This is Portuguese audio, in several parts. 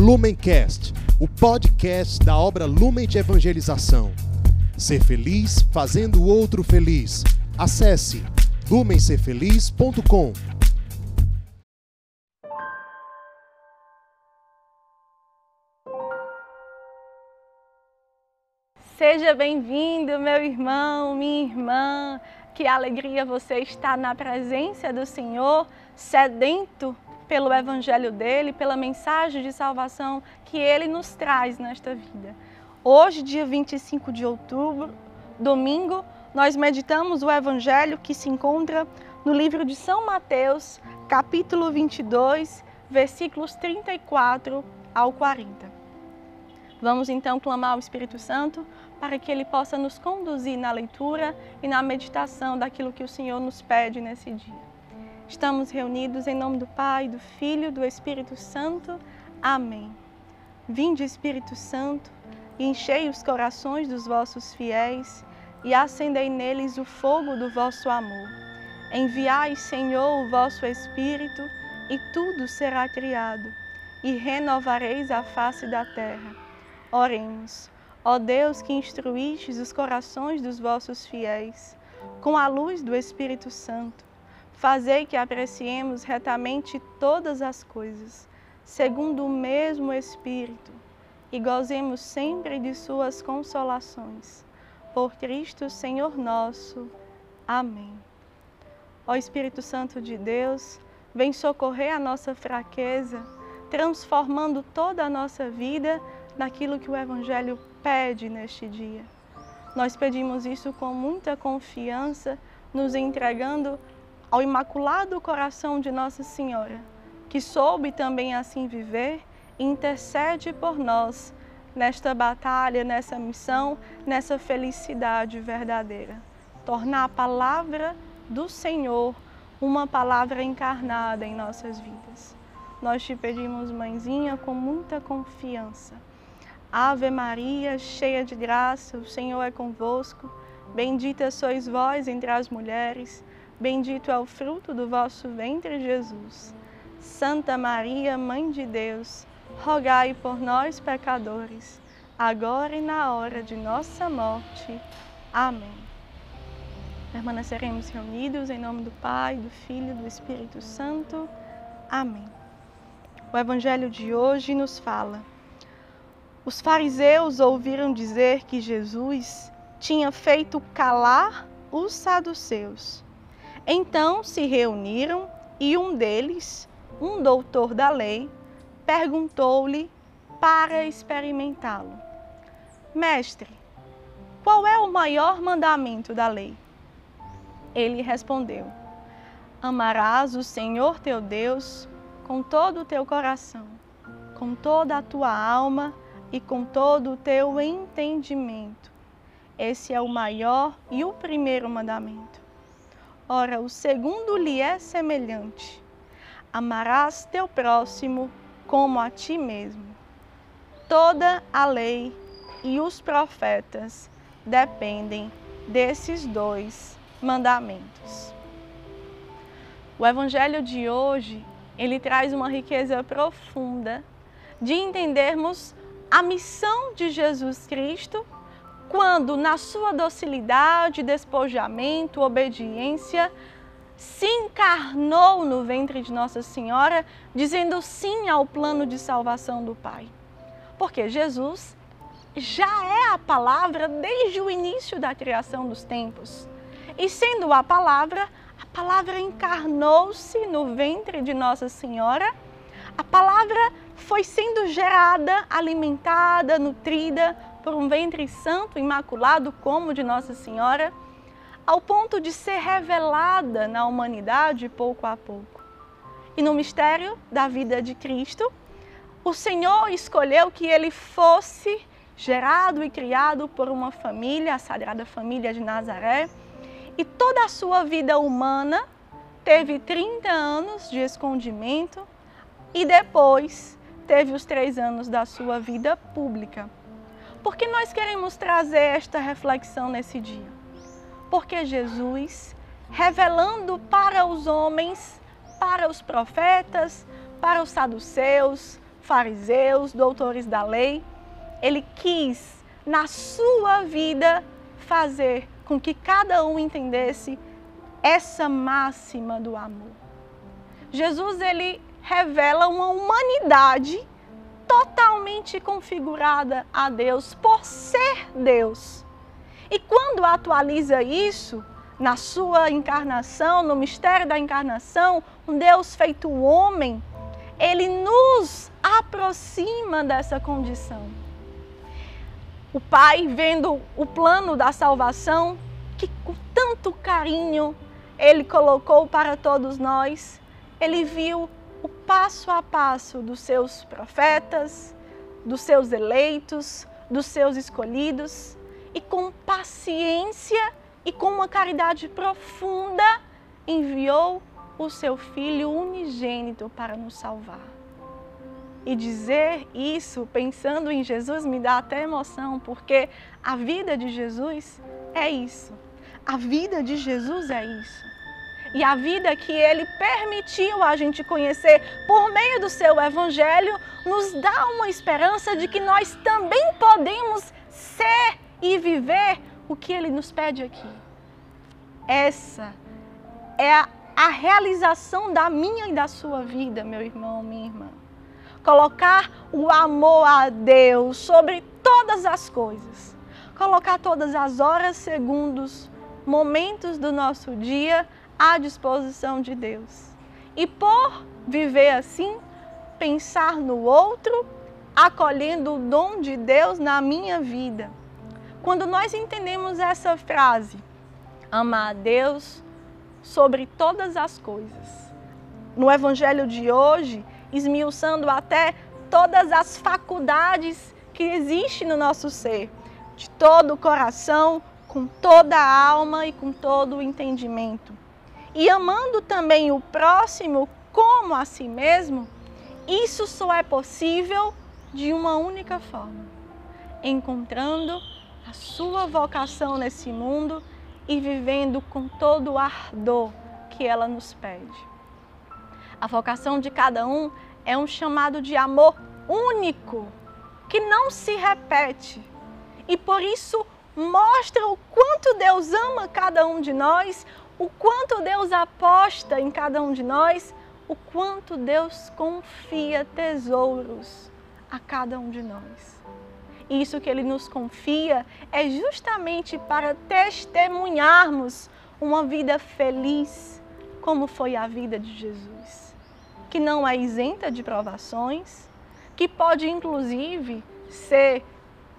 Lumencast, o podcast da obra Lumen de Evangelização. Ser feliz fazendo o outro feliz. Acesse lumencerfeliz.com. Seja bem-vindo, meu irmão, minha irmã. Que alegria você estar na presença do Senhor, sedento pelo evangelho dele, pela mensagem de salvação que ele nos traz nesta vida. Hoje, dia 25 de outubro, domingo, nós meditamos o evangelho que se encontra no livro de São Mateus, capítulo 22, versículos 34 ao 40. Vamos então clamar ao Espírito Santo para que ele possa nos conduzir na leitura e na meditação daquilo que o Senhor nos pede nesse dia. Estamos reunidos em nome do Pai, do Filho do Espírito Santo. Amém. Vinde, Espírito Santo, e enchei os corações dos vossos fiéis e acendei neles o fogo do vosso amor. Enviai, Senhor, o vosso Espírito, e tudo será criado, e renovareis a face da terra. Oremos. Ó Deus que instruístes os corações dos vossos fiéis, com a luz do Espírito Santo, fazei que apreciemos retamente todas as coisas, segundo o mesmo Espírito, e gozemos sempre de suas consolações. Por Cristo, Senhor nosso. Amém. Ó Espírito Santo de Deus, vem socorrer a nossa fraqueza, transformando toda a nossa vida naquilo que o Evangelho pede neste dia. Nós pedimos isso com muita confiança, nos entregando ao Imaculado Coração de Nossa Senhora, que soube também assim viver intercede por nós nesta batalha, nessa missão, nessa felicidade verdadeira. Tornar a palavra do Senhor uma palavra encarnada em nossas vidas. Nós te pedimos, mãezinha, com muita confiança Ave Maria, cheia de graça, o Senhor é convosco. Bendita sois vós entre as mulheres, bendito é o fruto do vosso ventre, Jesus. Santa Maria, Mãe de Deus, rogai por nós, pecadores, agora e na hora de nossa morte. Amém. Permaneceremos reunidos em nome do Pai, do Filho e do Espírito Santo. Amém. O Evangelho de hoje nos fala os fariseus ouviram dizer que Jesus tinha feito calar os saduceus. Então se reuniram e um deles, um doutor da lei, perguntou-lhe para experimentá-lo: Mestre, qual é o maior mandamento da lei? Ele respondeu: Amarás o Senhor teu Deus com todo o teu coração, com toda a tua alma e com todo o teu entendimento. Esse é o maior e o primeiro mandamento. Ora, o segundo lhe é semelhante: amarás teu próximo como a ti mesmo. Toda a lei e os profetas dependem desses dois mandamentos. O evangelho de hoje, ele traz uma riqueza profunda de entendermos a missão de Jesus Cristo quando, na sua docilidade, despojamento, obediência, se encarnou no ventre de Nossa Senhora, dizendo sim ao plano de salvação do Pai. Porque Jesus já é a palavra desde o início da criação dos tempos. E sendo a palavra, a palavra encarnou-se no ventre de Nossa Senhora a palavra foi sendo gerada, alimentada, nutrida por um ventre santo, imaculado como o de Nossa Senhora, ao ponto de ser revelada na humanidade pouco a pouco. E no mistério da vida de Cristo, o Senhor escolheu que ele fosse gerado e criado por uma família, a Sagrada Família de Nazaré, e toda a sua vida humana teve 30 anos de escondimento, e depois teve os três anos da sua vida pública. Por que nós queremos trazer esta reflexão nesse dia? Porque Jesus, revelando para os homens, para os profetas, para os saduceus, fariseus, doutores da lei. Ele quis, na sua vida, fazer com que cada um entendesse essa máxima do amor. Jesus ele revela uma humanidade totalmente configurada a Deus por ser Deus. E quando atualiza isso na sua encarnação, no mistério da encarnação, um Deus feito homem, ele nos aproxima dessa condição. O Pai, vendo o plano da salvação, que com tanto carinho ele colocou para todos nós, ele viu o passo a passo dos seus profetas, dos seus eleitos, dos seus escolhidos, e com paciência e com uma caridade profunda enviou o seu Filho unigênito para nos salvar. E dizer isso pensando em Jesus me dá até emoção, porque a vida de Jesus é isso. A vida de Jesus é isso. E a vida que ele permitiu a gente conhecer por meio do seu evangelho nos dá uma esperança de que nós também podemos ser e viver o que ele nos pede aqui. Essa é a a realização da minha e da sua vida, meu irmão, minha irmã. Colocar o amor a Deus sobre todas as coisas. Colocar todas as horas, segundos, momentos do nosso dia à disposição de Deus. E por viver assim, pensar no outro, acolhendo o dom de Deus na minha vida. Quando nós entendemos essa frase, amar a Deus sobre todas as coisas. No Evangelho de hoje, esmiuçando até todas as faculdades que existem no nosso ser, de todo o coração, com toda a alma e com todo o entendimento. E amando também o próximo como a si mesmo, isso só é possível de uma única forma: encontrando a sua vocação nesse mundo e vivendo com todo o ardor que ela nos pede. A vocação de cada um é um chamado de amor único, que não se repete. E por isso mostra o quanto Deus ama cada um de nós, o quanto Deus aposta em cada um de nós, o quanto Deus confia tesouros a cada um de nós. Isso que Ele nos confia é justamente para testemunharmos uma vida feliz, como foi a vida de Jesus, que não é isenta de provações, que pode inclusive ser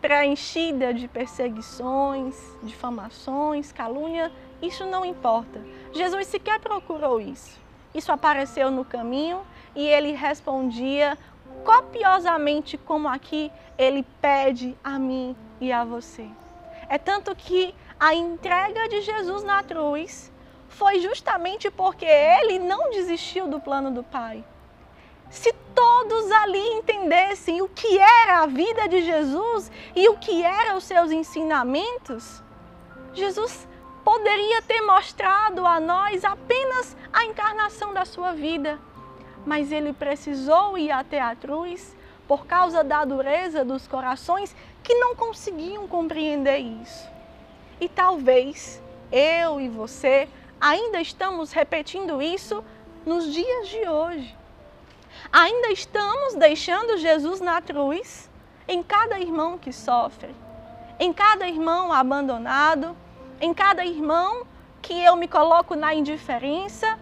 preenchida de perseguições, difamações, calúnia, isso não importa. Jesus sequer procurou isso. Isso apareceu no caminho e ele respondia copiosamente como aqui ele pede a mim e a você. É tanto que a entrega de Jesus na cruz foi justamente porque ele não desistiu do plano do Pai. Se todos ali entendessem o que era a vida de Jesus e o que eram os seus ensinamentos, Jesus poderia ter mostrado a nós apenas a encarnação da sua vida mas ele precisou ir até a cruz por causa da dureza dos corações que não conseguiam compreender isso. E talvez eu e você ainda estamos repetindo isso nos dias de hoje. Ainda estamos deixando Jesus na cruz em cada irmão que sofre, em cada irmão abandonado, em cada irmão que eu me coloco na indiferença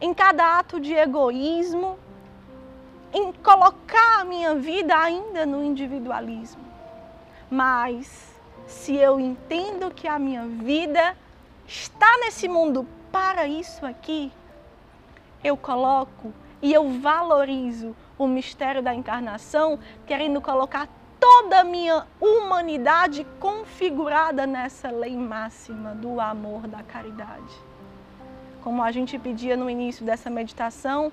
em cada ato de egoísmo, em colocar a minha vida ainda no individualismo. Mas se eu entendo que a minha vida está nesse mundo para isso aqui, eu coloco e eu valorizo o mistério da encarnação, querendo colocar toda a minha humanidade configurada nessa lei máxima do amor, da caridade como a gente pedia no início dessa meditação,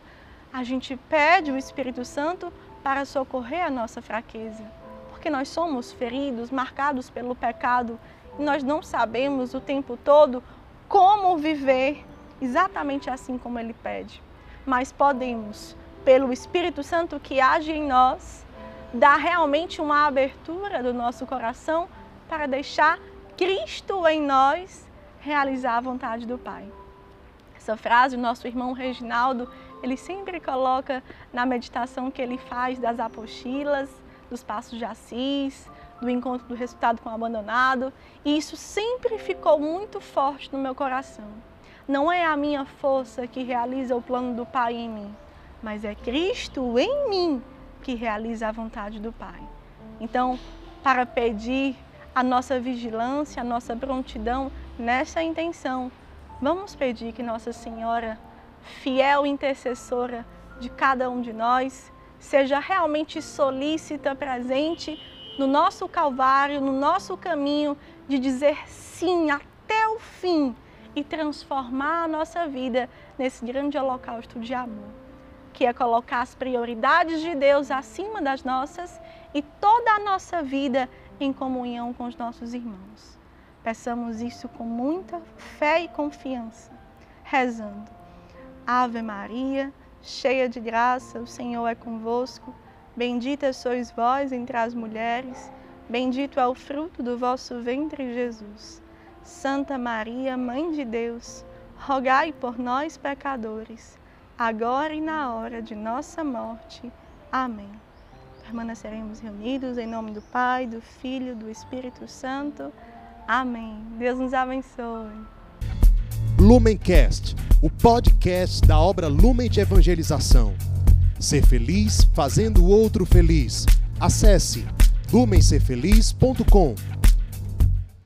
a gente pede o Espírito Santo para socorrer a nossa fraqueza, porque nós somos feridos, marcados pelo pecado e nós não sabemos o tempo todo como viver exatamente assim como ele pede. Mas podemos, pelo Espírito Santo que age em nós, dá realmente uma abertura do nosso coração para deixar Cristo em nós realizar a vontade do Pai. Essa frase o nosso irmão Reginaldo, ele sempre coloca na meditação que ele faz das apostilas, dos passos de Assis, do encontro do resultado com o abandonado, e isso sempre ficou muito forte no meu coração. Não é a minha força que realiza o plano do Pai em mim, mas é Cristo em mim que realiza a vontade do Pai. Então, para pedir a nossa vigilância, a nossa prontidão nessa intenção, Vamos pedir que Nossa Senhora, fiel intercessora de cada um de nós, seja realmente solícita, presente no nosso Calvário, no nosso caminho de dizer sim até o fim e transformar a nossa vida nesse grande holocausto de amor, que é colocar as prioridades de Deus acima das nossas e toda a nossa vida em comunhão com os nossos irmãos. Peçamos isso com muita fé e confiança, rezando. Ave Maria, cheia de graça, o Senhor é convosco. Bendita sois vós entre as mulheres, bendito é o fruto do vosso ventre, Jesus. Santa Maria, Mãe de Deus, rogai por nós, pecadores, agora e na hora de nossa morte. Amém. Permaneceremos reunidos em nome do Pai, do Filho do Espírito Santo. Amém. Deus nos abençoe. Lumencast, o podcast da obra Lumen de Evangelização. Ser feliz fazendo o outro feliz. Acesse lumencerfeliz.com.